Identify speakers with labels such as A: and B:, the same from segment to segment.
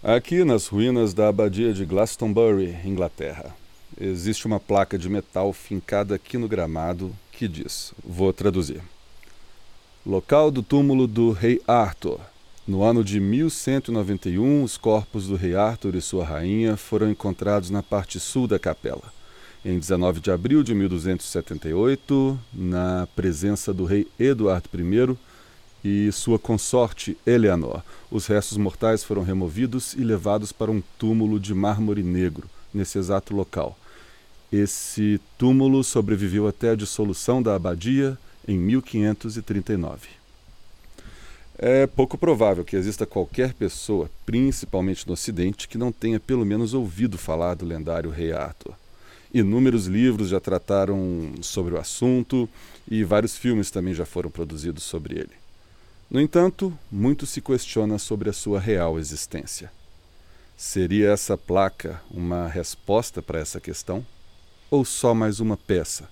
A: Aqui nas ruínas da abadia de Glastonbury, Inglaterra, existe uma placa de metal fincada aqui no gramado que diz: Vou traduzir. Local do túmulo do rei Arthur. No ano de 1191, os corpos do rei Arthur e sua rainha foram encontrados na parte sul da capela. Em 19 de abril de 1278, na presença do rei Eduardo I, e sua consorte Eleanor. Os restos mortais foram removidos e levados para um túmulo de mármore negro, nesse exato local. Esse túmulo sobreviveu até a dissolução da abadia em 1539. É pouco provável que exista qualquer pessoa, principalmente no Ocidente, que não tenha pelo menos ouvido falar do lendário rei Arthur. Inúmeros livros já trataram sobre o assunto e vários filmes também já foram produzidos sobre ele. No entanto, muito se questiona sobre a sua real existência. Seria essa placa uma resposta para essa questão? Ou só mais uma peça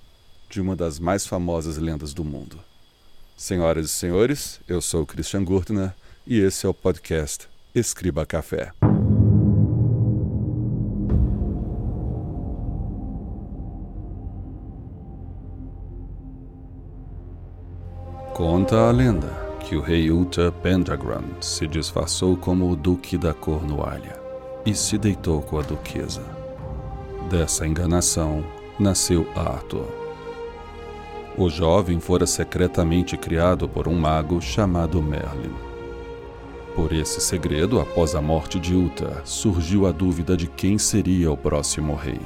A: de uma das mais famosas lendas do mundo? Senhoras e senhores, eu sou Christian Gurtner e esse é o podcast Escriba Café. Conta a lenda que o rei Uther Pendragon se disfarçou como o Duque da Cornualha e se deitou com a duquesa. Dessa enganação nasceu Arthur. O jovem fora secretamente criado por um mago chamado Merlin. Por esse segredo, após a morte de Uther, surgiu a dúvida de quem seria o próximo rei.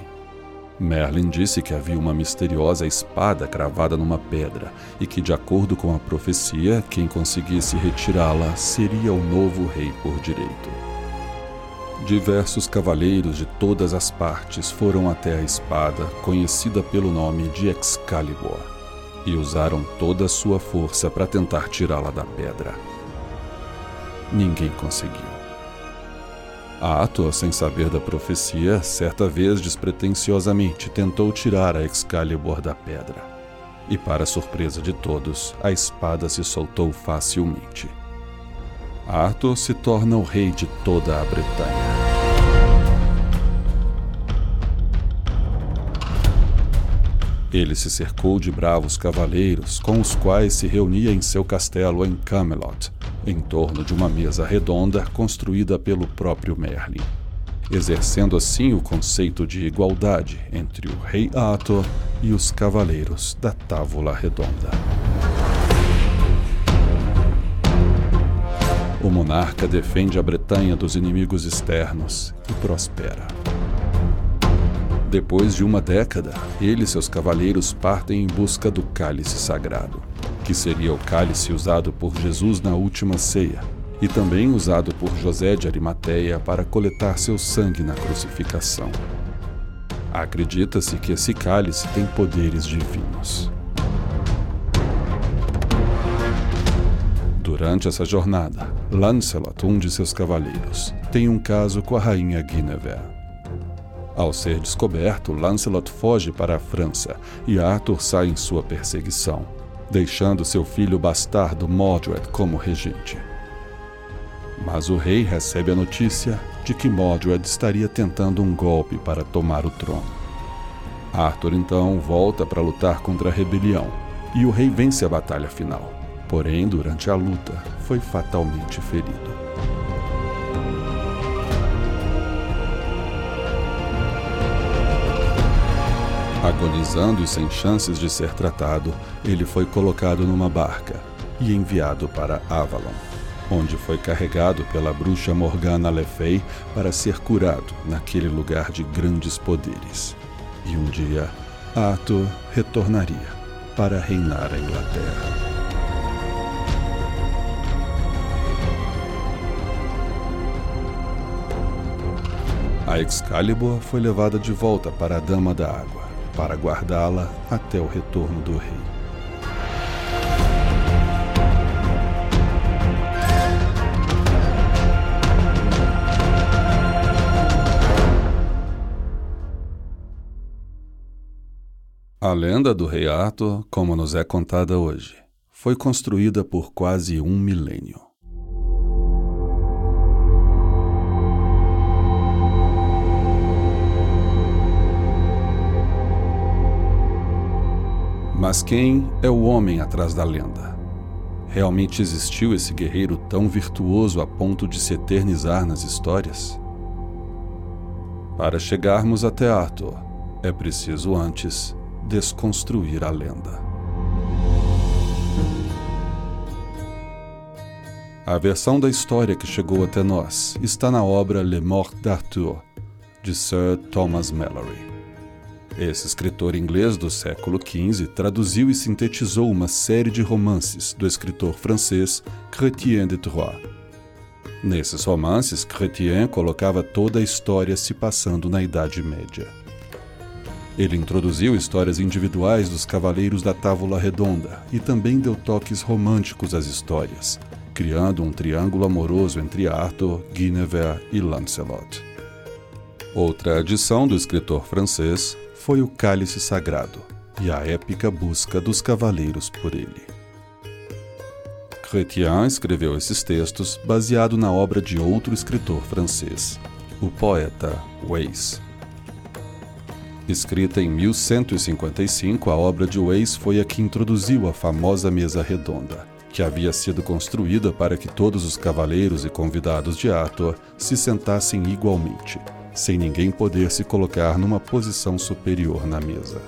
A: Merlin disse que havia uma misteriosa espada cravada numa pedra e que, de acordo com a profecia, quem conseguisse retirá-la seria o novo rei por direito. Diversos cavaleiros de todas as partes foram até a espada, conhecida pelo nome de Excalibur, e usaram toda a sua força para tentar tirá-la da pedra. Ninguém conseguiu. Ator, sem saber da profecia, certa vez despretensiosamente tentou tirar a Excalibur da pedra. E, para surpresa de todos, a espada se soltou facilmente. Arthur se torna o rei de toda a Bretanha. Ele se cercou de bravos cavaleiros, com os quais se reunia em seu castelo em Camelot, em torno de uma mesa redonda construída pelo próprio Merlin, exercendo assim o conceito de igualdade entre o rei Arthur e os cavaleiros da Távola Redonda. O monarca defende a Bretanha dos inimigos externos e prospera. Depois de uma década, ele e seus cavaleiros partem em busca do cálice sagrado que seria o cálice usado por Jesus na última ceia, e também usado por José de Arimateia para coletar seu sangue na crucificação. Acredita-se que esse cálice tem poderes divinos. Durante essa jornada, Lancelot, um de seus cavaleiros, tem um caso com a rainha Guinevere. Ao ser descoberto, Lancelot foge para a França e Arthur sai em sua perseguição deixando seu filho bastardo Mordred como regente. Mas o rei recebe a notícia de que Mordred estaria tentando um golpe para tomar o trono. Arthur então volta para lutar contra a rebelião e o rei vence a batalha final. Porém, durante a luta, foi fatalmente ferido. Agonizando e sem chances de ser tratado, ele foi colocado numa barca e enviado para Avalon, onde foi carregado pela bruxa Morgana Le Fay para ser curado naquele lugar de grandes poderes. E um dia, Arthur retornaria para reinar a Inglaterra. A Excalibur foi levada de volta para a Dama da Água para guardá-la até o retorno do rei. A lenda do rei Arthur, como nos é contada hoje, foi construída por quase um milênio. Mas quem é o homem atrás da lenda? Realmente existiu esse guerreiro tão virtuoso a ponto de se eternizar nas histórias? Para chegarmos até Arthur, é preciso antes desconstruir a lenda. A versão da história que chegou até nós está na obra Le Mort d'Arthur, de Sir Thomas Mallory. Esse escritor inglês do século XV traduziu e sintetizou uma série de romances do escritor francês Chrétien de Troyes. Nesses romances, Chrétien colocava toda a história se passando na Idade Média. Ele introduziu histórias individuais dos cavaleiros da Távola Redonda e também deu toques românticos às histórias, criando um triângulo amoroso entre Arthur, Guinevere e Lancelot. Outra adição do escritor francês foi o Cálice Sagrado e a épica busca dos cavaleiros por ele. Chrétien escreveu esses textos baseado na obra de outro escritor francês, o poeta Weiss. Escrita em 1155, a obra de Weiss foi a que introduziu a famosa mesa redonda, que havia sido construída para que todos os cavaleiros e convidados de Arthur se sentassem igualmente, sem ninguém poder se colocar numa posição superior na mesa.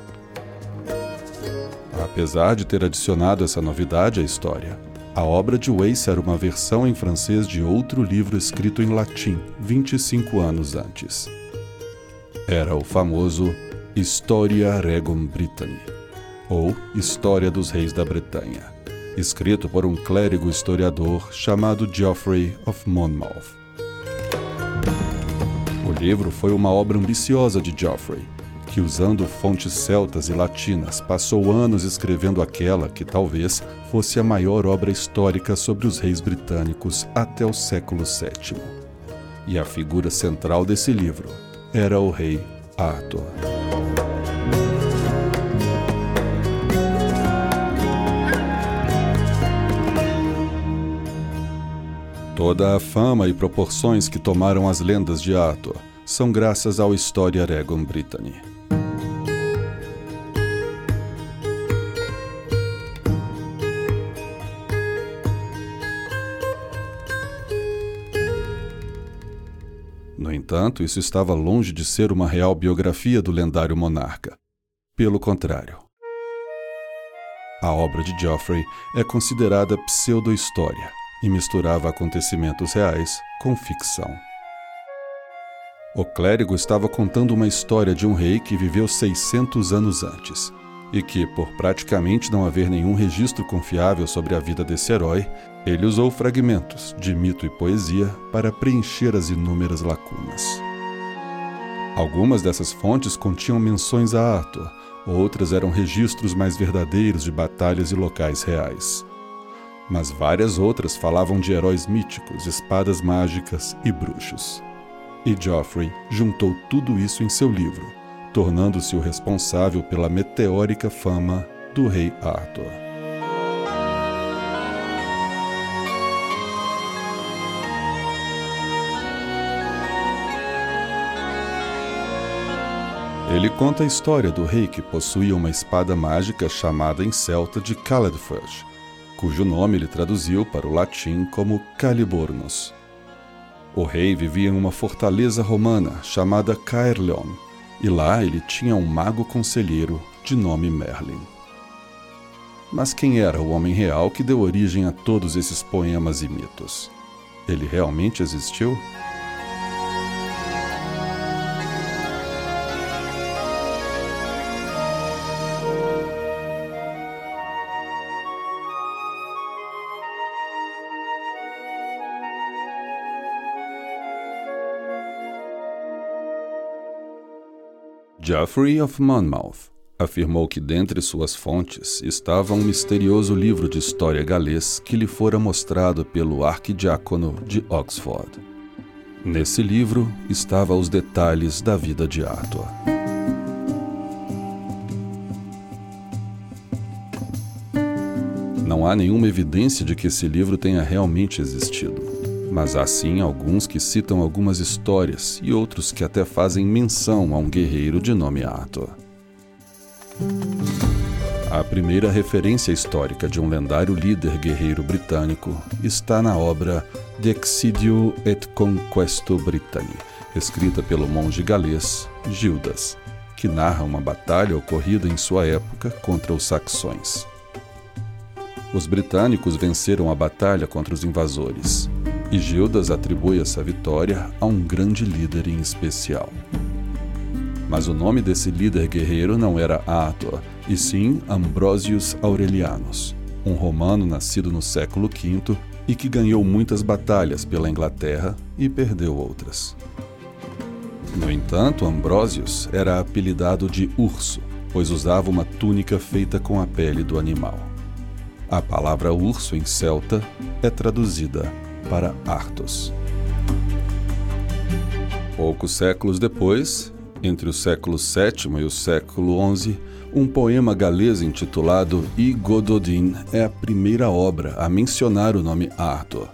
A: Apesar de ter adicionado essa novidade à história, a obra de Weiss era uma versão em francês de outro livro escrito em latim 25 anos antes. Era o famoso Historia Regum Britanni, ou História dos Reis da Bretanha escrito por um clérigo historiador chamado Geoffrey of Monmouth. Livro foi uma obra ambiciosa de Geoffrey, que, usando fontes celtas e latinas, passou anos escrevendo aquela que talvez fosse a maior obra histórica sobre os reis britânicos até o século VII. E a figura central desse livro era o rei Arthur. Toda a fama e proporções que tomaram as lendas de Arthur são graças ao História Regum Britanni. No entanto, isso estava longe de ser uma real biografia do lendário monarca. Pelo contrário. A obra de Geoffrey é considerada pseudo-história e misturava acontecimentos reais com ficção. O clérigo estava contando uma história de um rei que viveu 600 anos antes e que, por praticamente não haver nenhum registro confiável sobre a vida desse herói, ele usou fragmentos de mito e poesia para preencher as inúmeras lacunas. Algumas dessas fontes continham menções a Arthur, outras eram registros mais verdadeiros de batalhas e locais reais mas várias outras falavam de heróis míticos, espadas mágicas e bruxos. E Geoffrey juntou tudo isso em seu livro, tornando-se o responsável pela meteórica fama do rei Arthur. Ele conta a história do rei que possuía uma espada mágica chamada em celta de Caledfurge, cujo nome ele traduziu para o latim como Calibornos. O rei vivia em uma fortaleza romana chamada Caerleon, e lá ele tinha um mago conselheiro de nome Merlin. Mas quem era o homem real que deu origem a todos esses poemas e mitos? Ele realmente existiu? Geoffrey of Monmouth afirmou que dentre suas fontes estava um misterioso livro de história galês que lhe fora mostrado pelo arquidiácono de Oxford. Nesse livro estavam os detalhes da vida de Arthur. Não há nenhuma evidência de que esse livro tenha realmente existido mas há sim alguns que citam algumas histórias e outros que até fazem menção a um guerreiro de nome Arthur. A primeira referência histórica de um lendário líder guerreiro britânico está na obra De Excidio et Conquesto Britanni, escrita pelo monge galês Gildas, que narra uma batalha ocorrida em sua época contra os saxões. Os britânicos venceram a batalha contra os invasores, e Gildas atribui essa vitória a um grande líder em especial. Mas o nome desse líder guerreiro não era Ator, e sim Ambrosius Aurelianus, um romano nascido no século V e que ganhou muitas batalhas pela Inglaterra e perdeu outras. No entanto, Ambrosius era apelidado de Urso, pois usava uma túnica feita com a pele do animal. A palavra urso em celta é traduzida para Arthos. Poucos séculos depois, entre o século VII e o século XI, um poema galês intitulado I Gododin é a primeira obra a mencionar o nome Arthur.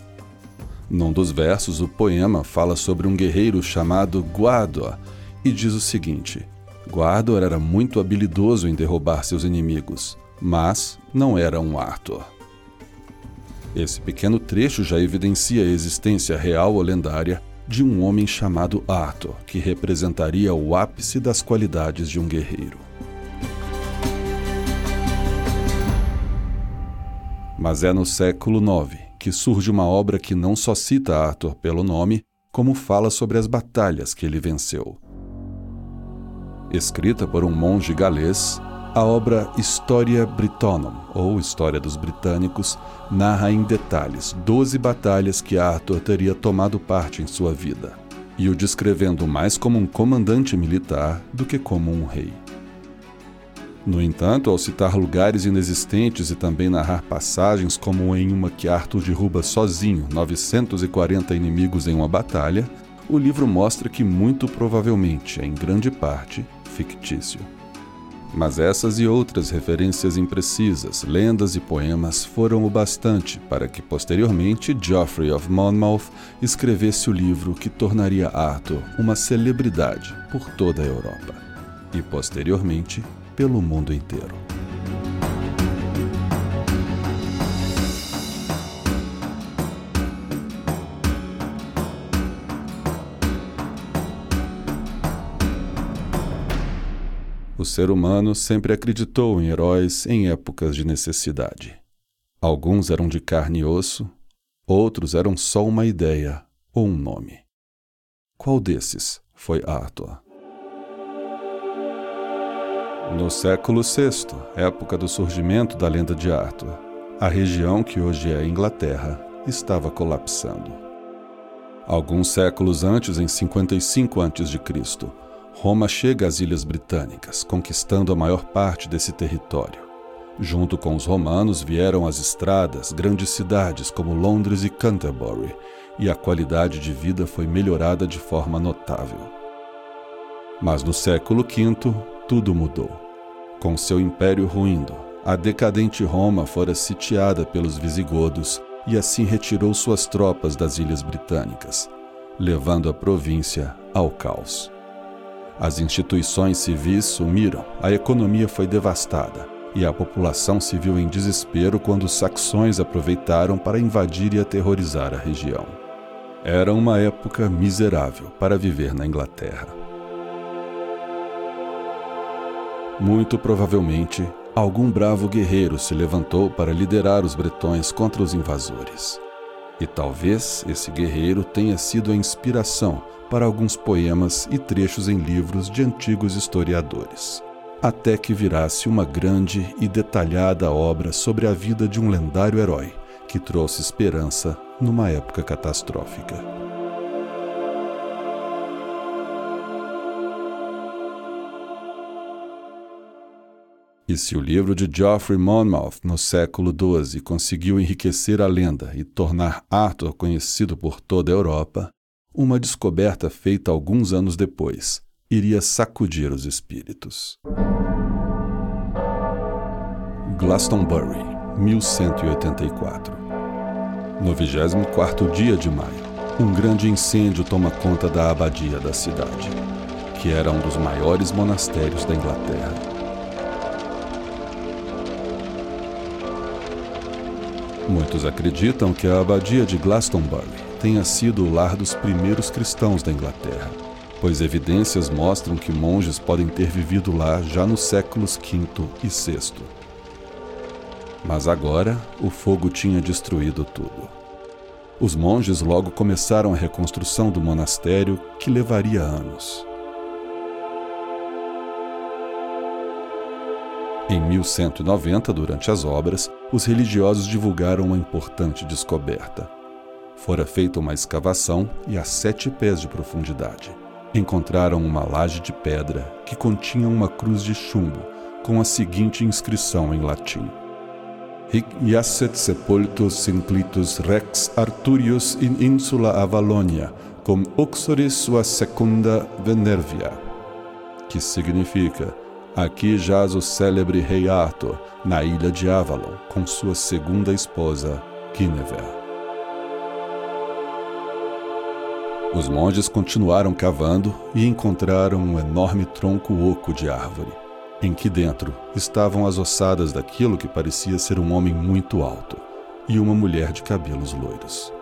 A: Num dos versos, o poema fala sobre um guerreiro chamado Guador e diz o seguinte: Guador era muito habilidoso em derrubar seus inimigos, mas não era um Arthur. Esse pequeno trecho já evidencia a existência real ou lendária de um homem chamado Arthur, que representaria o ápice das qualidades de um guerreiro. Mas é no século IX que surge uma obra que não só cita Arthur pelo nome, como fala sobre as batalhas que ele venceu. Escrita por um monge galês, a obra Historia Britonum, ou História dos Britânicos, narra em detalhes 12 batalhas que Arthur teria tomado parte em sua vida, e o descrevendo mais como um comandante militar do que como um rei. No entanto, ao citar lugares inexistentes e também narrar passagens como em uma que Arthur derruba sozinho 940 inimigos em uma batalha, o livro mostra que muito provavelmente é em grande parte fictício. Mas essas e outras referências imprecisas, lendas e poemas foram o bastante para que posteriormente Geoffrey of Monmouth escrevesse o livro que tornaria Arthur uma celebridade por toda a Europa e posteriormente pelo mundo inteiro. Ser humano sempre acreditou em heróis em épocas de necessidade. Alguns eram de carne e osso, outros eram só uma ideia ou um nome. Qual desses foi Arthur? No século VI, época do surgimento da lenda de Arthur, a região que hoje é Inglaterra estava colapsando. Alguns séculos antes, em 55 a.C., Roma chega às Ilhas Britânicas, conquistando a maior parte desse território. Junto com os romanos vieram as estradas, grandes cidades como Londres e Canterbury, e a qualidade de vida foi melhorada de forma notável. Mas no século V, tudo mudou. Com seu império ruindo, a decadente Roma fora sitiada pelos visigodos e assim retirou suas tropas das ilhas britânicas, levando a província ao caos. As instituições civis sumiram, a economia foi devastada e a população se viu em desespero quando os saxões aproveitaram para invadir e aterrorizar a região. Era uma época miserável para viver na Inglaterra. Muito provavelmente, algum bravo guerreiro se levantou para liderar os bretões contra os invasores. E talvez esse guerreiro tenha sido a inspiração para alguns poemas e trechos em livros de antigos historiadores, até que virasse uma grande e detalhada obra sobre a vida de um lendário herói que trouxe esperança numa época catastrófica. E se o livro de Geoffrey Monmouth, no século XII, conseguiu enriquecer a lenda e tornar Arthur conhecido por toda a Europa, uma descoberta feita alguns anos depois iria sacudir os espíritos. Glastonbury, 1184. No 24º dia de maio, um grande incêndio toma conta da abadia da cidade, que era um dos maiores monastérios da Inglaterra Muitos acreditam que a abadia de Glastonbury tenha sido o lar dos primeiros cristãos da Inglaterra, pois evidências mostram que monges podem ter vivido lá já nos séculos V e VI. Mas agora o fogo tinha destruído tudo. Os monges logo começaram a reconstrução do monastério, que levaria anos. Em 1190, durante as obras, os religiosos divulgaram uma importante descoberta. Fora feita uma escavação e a sete pés de profundidade. Encontraram uma laje de pedra que continha uma cruz de chumbo com a seguinte inscrição em latim: Hic iasset sepultus inclitus rex Arturius in insula Avalonia, cum uxoris sua secunda Venervia, que significa Aqui jaz o célebre rei Arthur, na ilha de Avalon, com sua segunda esposa, Guinevere. Os monges continuaram cavando e encontraram um enorme tronco oco de árvore, em que dentro estavam as ossadas daquilo que parecia ser um homem muito alto e uma mulher de cabelos loiros.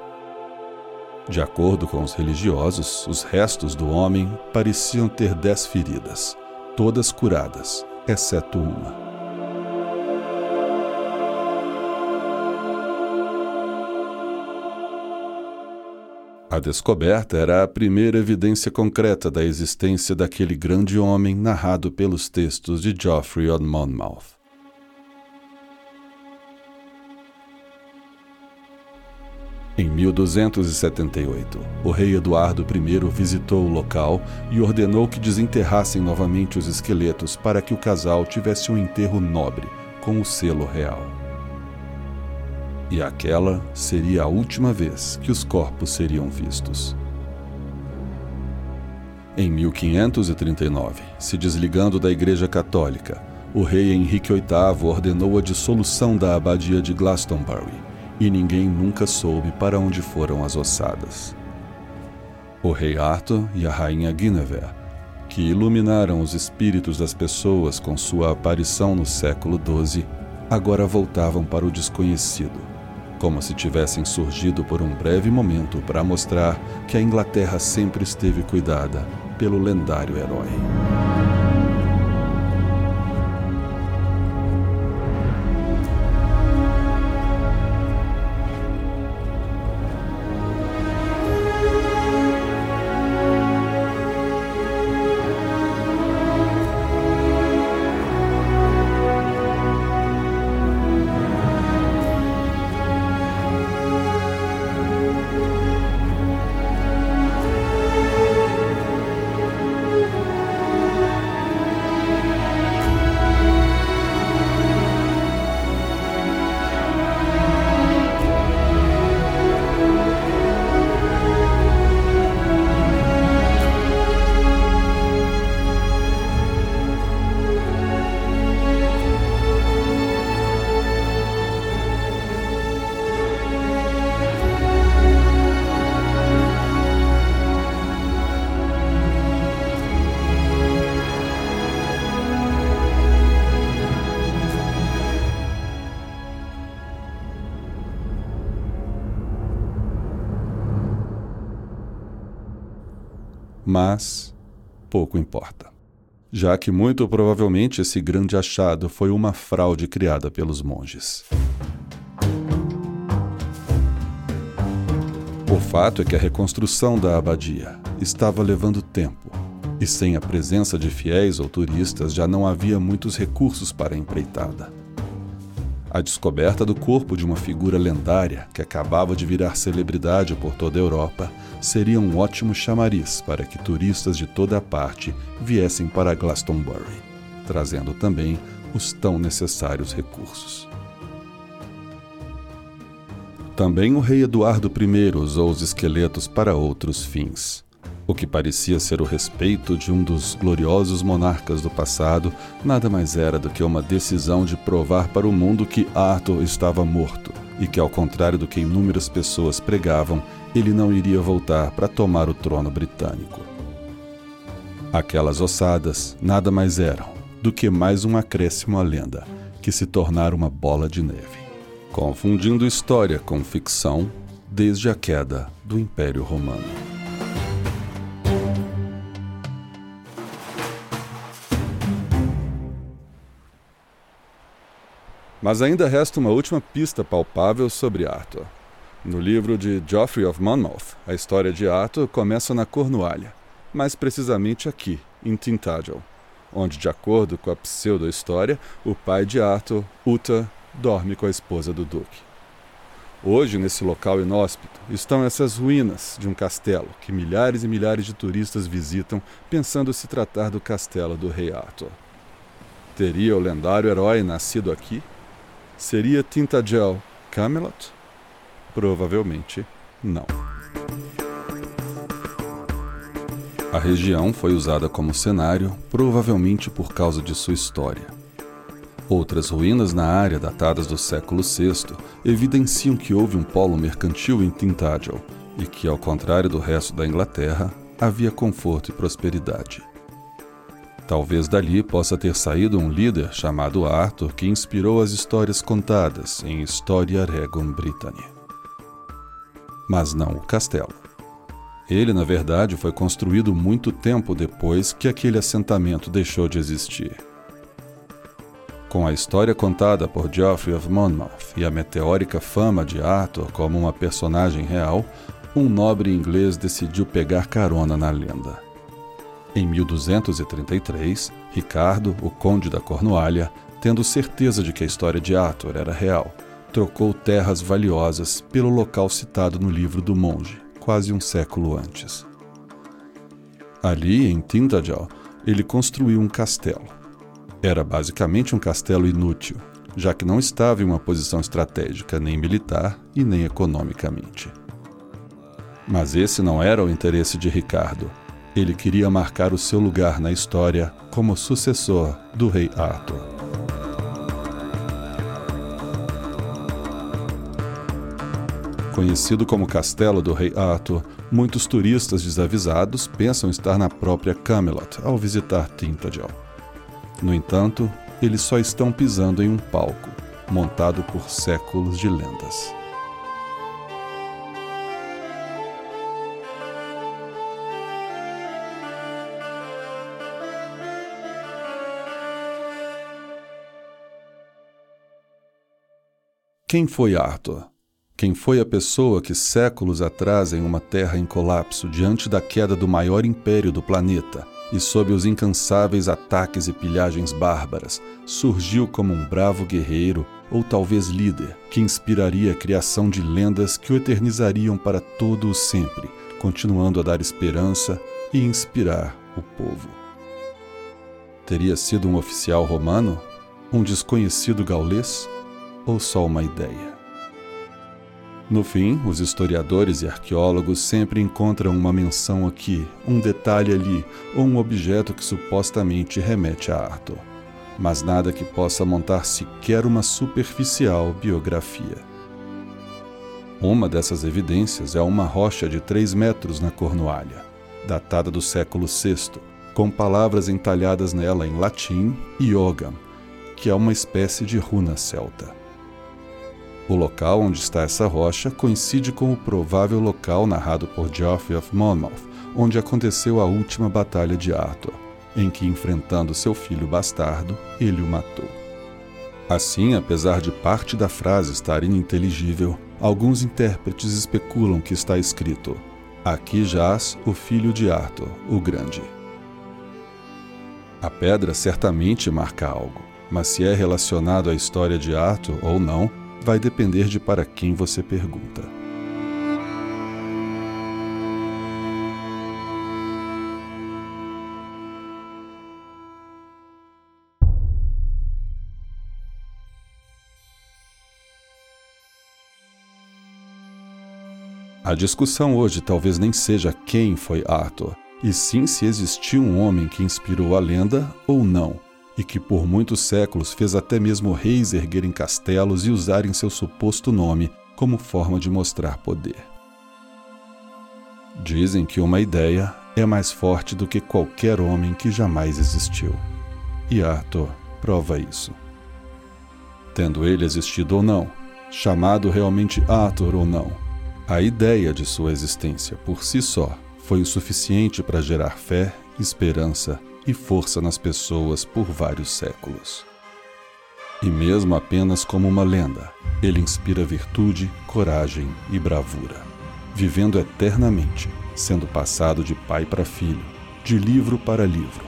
A: De acordo com os religiosos, os restos do homem pareciam ter dez feridas todas curadas, exceto uma. A descoberta era a primeira evidência concreta da existência daquele grande homem narrado pelos textos de Geoffrey of Monmouth. Em 1278, o rei Eduardo I visitou o local e ordenou que desenterrassem novamente os esqueletos para que o casal tivesse um enterro nobre, com o selo real. E aquela seria a última vez que os corpos seriam vistos. Em 1539, se desligando da Igreja Católica, o rei Henrique VIII ordenou a dissolução da abadia de Glastonbury e ninguém nunca soube para onde foram as ossadas. O rei Arthur e a rainha Guinevere, que iluminaram os espíritos das pessoas com sua aparição no século XII, agora voltavam para o desconhecido, como se tivessem surgido por um breve momento para mostrar que a Inglaterra sempre esteve cuidada pelo lendário herói. Mas pouco importa, já que muito provavelmente esse grande achado foi uma fraude criada pelos monges. O fato é que a reconstrução da abadia estava levando tempo, e sem a presença de fiéis ou turistas já não havia muitos recursos para a empreitada. A descoberta do corpo de uma figura lendária que acabava de virar celebridade por toda a Europa seria um ótimo chamariz para que turistas de toda a parte viessem para Glastonbury, trazendo também os tão necessários recursos. Também o rei Eduardo I usou os esqueletos para outros fins. O que parecia ser o respeito de um dos gloriosos monarcas do passado nada mais era do que uma decisão de provar para o mundo que Arthur estava morto e que, ao contrário do que inúmeras pessoas pregavam, ele não iria voltar para tomar o trono britânico. Aquelas ossadas nada mais eram do que mais um acréscimo à lenda, que se tornara uma bola de neve. confundindo história com ficção desde a queda do Império Romano. Mas ainda resta uma última pista palpável sobre Arthur. No livro de Geoffrey of Monmouth, a história de Arthur começa na Cornualha, mais precisamente aqui, em Tintagel, onde, de acordo com a pseudo-história, o pai de Arthur, Uta, dorme com a esposa do Duque. Hoje, nesse local inóspito, estão essas ruínas de um castelo que milhares e milhares de turistas visitam pensando se tratar do castelo do rei Arthur. Teria o lendário herói nascido aqui? Seria Tintagel Camelot? Provavelmente não. A região foi usada como cenário, provavelmente por causa de sua história. Outras ruínas na área datadas do século VI evidenciam que houve um polo mercantil em Tintagel e que, ao contrário do resto da Inglaterra, havia conforto e prosperidade. Talvez dali possa ter saído um líder chamado Arthur que inspirou as histórias contadas em Historia Regum Britanniae. Mas não o castelo. Ele, na verdade, foi construído muito tempo depois que aquele assentamento deixou de existir. Com a história contada por Geoffrey of Monmouth e a meteórica fama de Arthur como uma personagem real, um nobre inglês decidiu pegar carona na lenda. Em 1233, Ricardo, o conde da Cornualha, tendo certeza de que a história de Arthur era real, trocou terras valiosas pelo local citado no livro do monge, quase um século antes. Ali, em Tintagel, ele construiu um castelo era basicamente um castelo inútil, já que não estava em uma posição estratégica nem militar e nem economicamente. Mas esse não era o interesse de Ricardo. Ele queria marcar o seu lugar na história como sucessor do rei Arthur. Conhecido como Castelo do Rei Arthur, muitos turistas desavisados pensam estar na própria Camelot ao visitar Tintagel. No entanto, eles só estão pisando em um palco, montado por séculos de lendas. Quem foi Arthur? Quem foi a pessoa que séculos atrás, em uma terra em colapso, diante da queda do maior império do planeta, e sob os incansáveis ataques e pilhagens bárbaras, surgiu como um bravo guerreiro ou talvez líder que inspiraria a criação de lendas que o eternizariam para todo o sempre, continuando a dar esperança e inspirar o povo. Teria sido um oficial romano? Um desconhecido gaulês? Ou só uma ideia? No fim, os historiadores e arqueólogos sempre encontram uma menção aqui, um detalhe ali, ou um objeto que supostamente remete a Arthur. Mas nada que possa montar sequer uma superficial biografia. Uma dessas evidências é uma rocha de 3 metros na Cornualha, datada do século VI, com palavras entalhadas nela em latim e Yogam, que é uma espécie de runa celta. O local onde está essa rocha coincide com o provável local narrado por Geoffrey of Monmouth, onde aconteceu a última batalha de Arthur, em que, enfrentando seu filho bastardo, ele o matou. Assim, apesar de parte da frase estar ininteligível, alguns intérpretes especulam que está escrito: Aqui jaz o filho de Arthur, o Grande. A pedra certamente marca algo, mas se é relacionado à história de Arthur ou não, vai depender de para quem você pergunta. A discussão hoje talvez nem seja quem foi Arthur, e sim se existiu um homem que inspirou a lenda ou não e que por muitos séculos fez até mesmo reis erguerem castelos e usarem seu suposto nome como forma de mostrar poder. Dizem que uma ideia é mais forte do que qualquer homem que jamais existiu. E Arthur prova isso. Tendo ele existido ou não, chamado realmente Arthur ou não, a ideia de sua existência por si só foi o suficiente para gerar fé, esperança e força nas pessoas por vários séculos. E mesmo apenas como uma lenda, ele inspira virtude, coragem e bravura, vivendo eternamente, sendo passado de pai para filho, de livro para livro,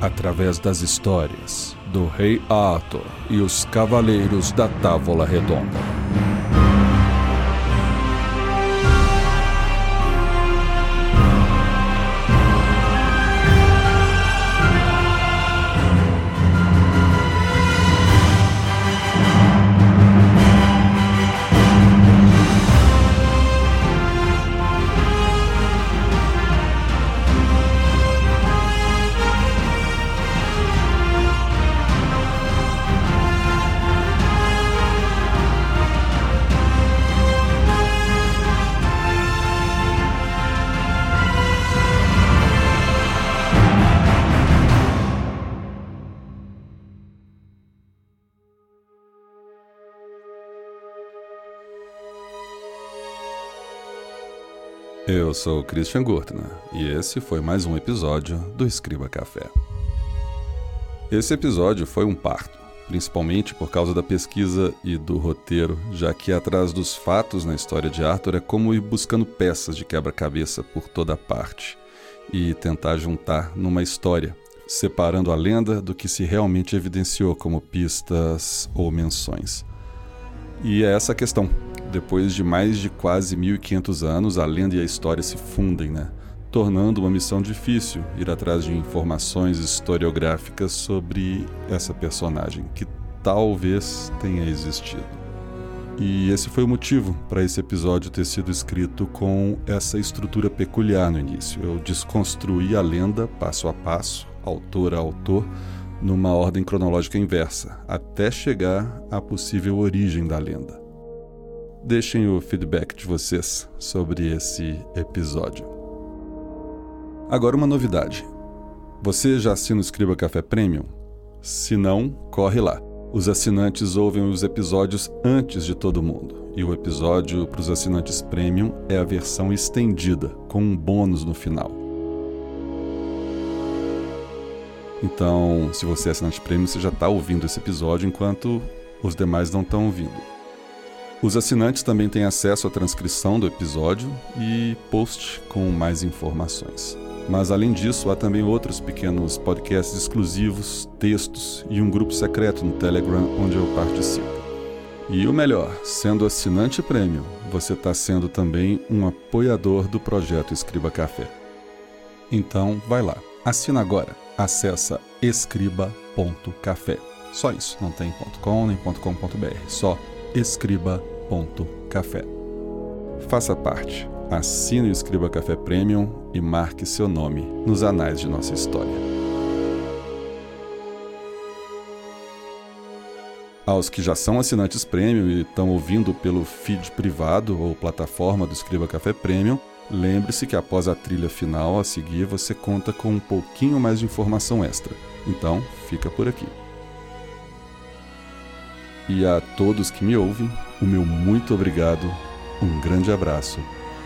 A: através das histórias do Rei Arthur e os Cavaleiros da Távola Redonda. Eu sou Christian Gurtner e esse foi mais um episódio do Escriba Café. Esse episódio foi um parto, principalmente por causa da pesquisa e do roteiro, já que atrás dos fatos na história de Arthur é como ir buscando peças de quebra-cabeça por toda parte e tentar juntar numa história, separando a lenda do que se realmente evidenciou como pistas ou menções. E é essa a questão depois de mais de quase 1500 anos, a lenda e a história se fundem, né? Tornando uma missão difícil ir atrás de informações historiográficas sobre essa personagem que talvez tenha existido. E esse foi o motivo para esse episódio ter sido escrito com essa estrutura peculiar no início. Eu desconstruí a lenda passo a passo, autor a autor, numa ordem cronológica inversa, até chegar à possível origem da lenda. Deixem o feedback de vocês sobre esse episódio. Agora, uma novidade. Você já assina o Escriba Café Premium? Se não, corre lá. Os assinantes ouvem os episódios antes de todo mundo. E o episódio para os assinantes Premium é a versão estendida, com um bônus no final. Então, se você é assinante Premium, você já está ouvindo esse episódio enquanto os demais não estão ouvindo. Os assinantes também têm acesso à transcrição do episódio e post com mais informações. Mas além disso, há também outros pequenos podcasts exclusivos, textos e um grupo secreto no Telegram onde eu participo. E o melhor, sendo assinante prêmio, você está sendo também um apoiador do projeto Escriba Café. Então, vai lá, assina agora, acessa escriba.café. Só isso, não tem .com nem .com.br, só escriba.café café. Faça parte, assine o Escriba Café Premium e marque seu nome nos anais de nossa história. Aos que já são assinantes Premium e estão ouvindo pelo feed privado ou plataforma do Escriba Café Premium, lembre-se que após a trilha final a seguir você conta com um pouquinho mais de informação extra. Então, fica por aqui. E a todos que me ouvem, o meu muito obrigado, um grande abraço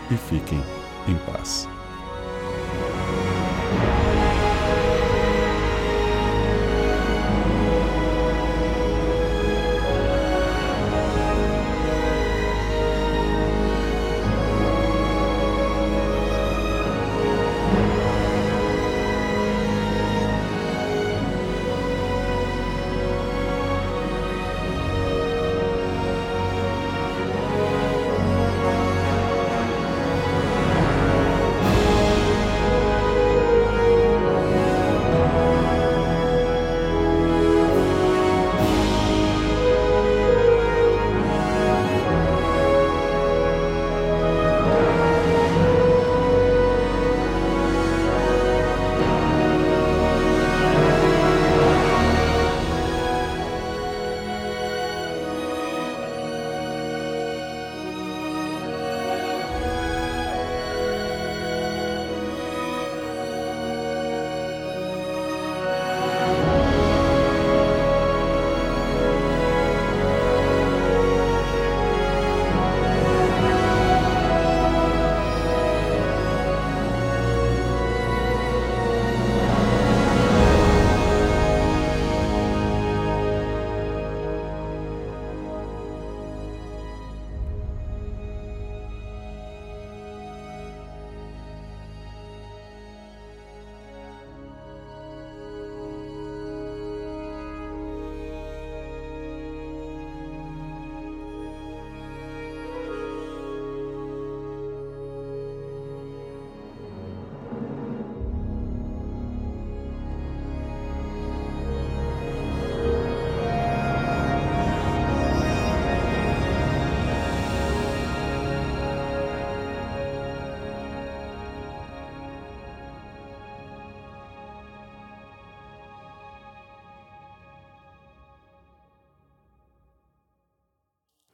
A: e fiquem em paz.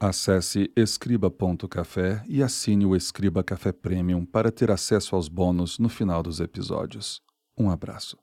A: Acesse escriba.café e assine o Escriba Café Premium para ter acesso aos bônus no final dos episódios. Um abraço.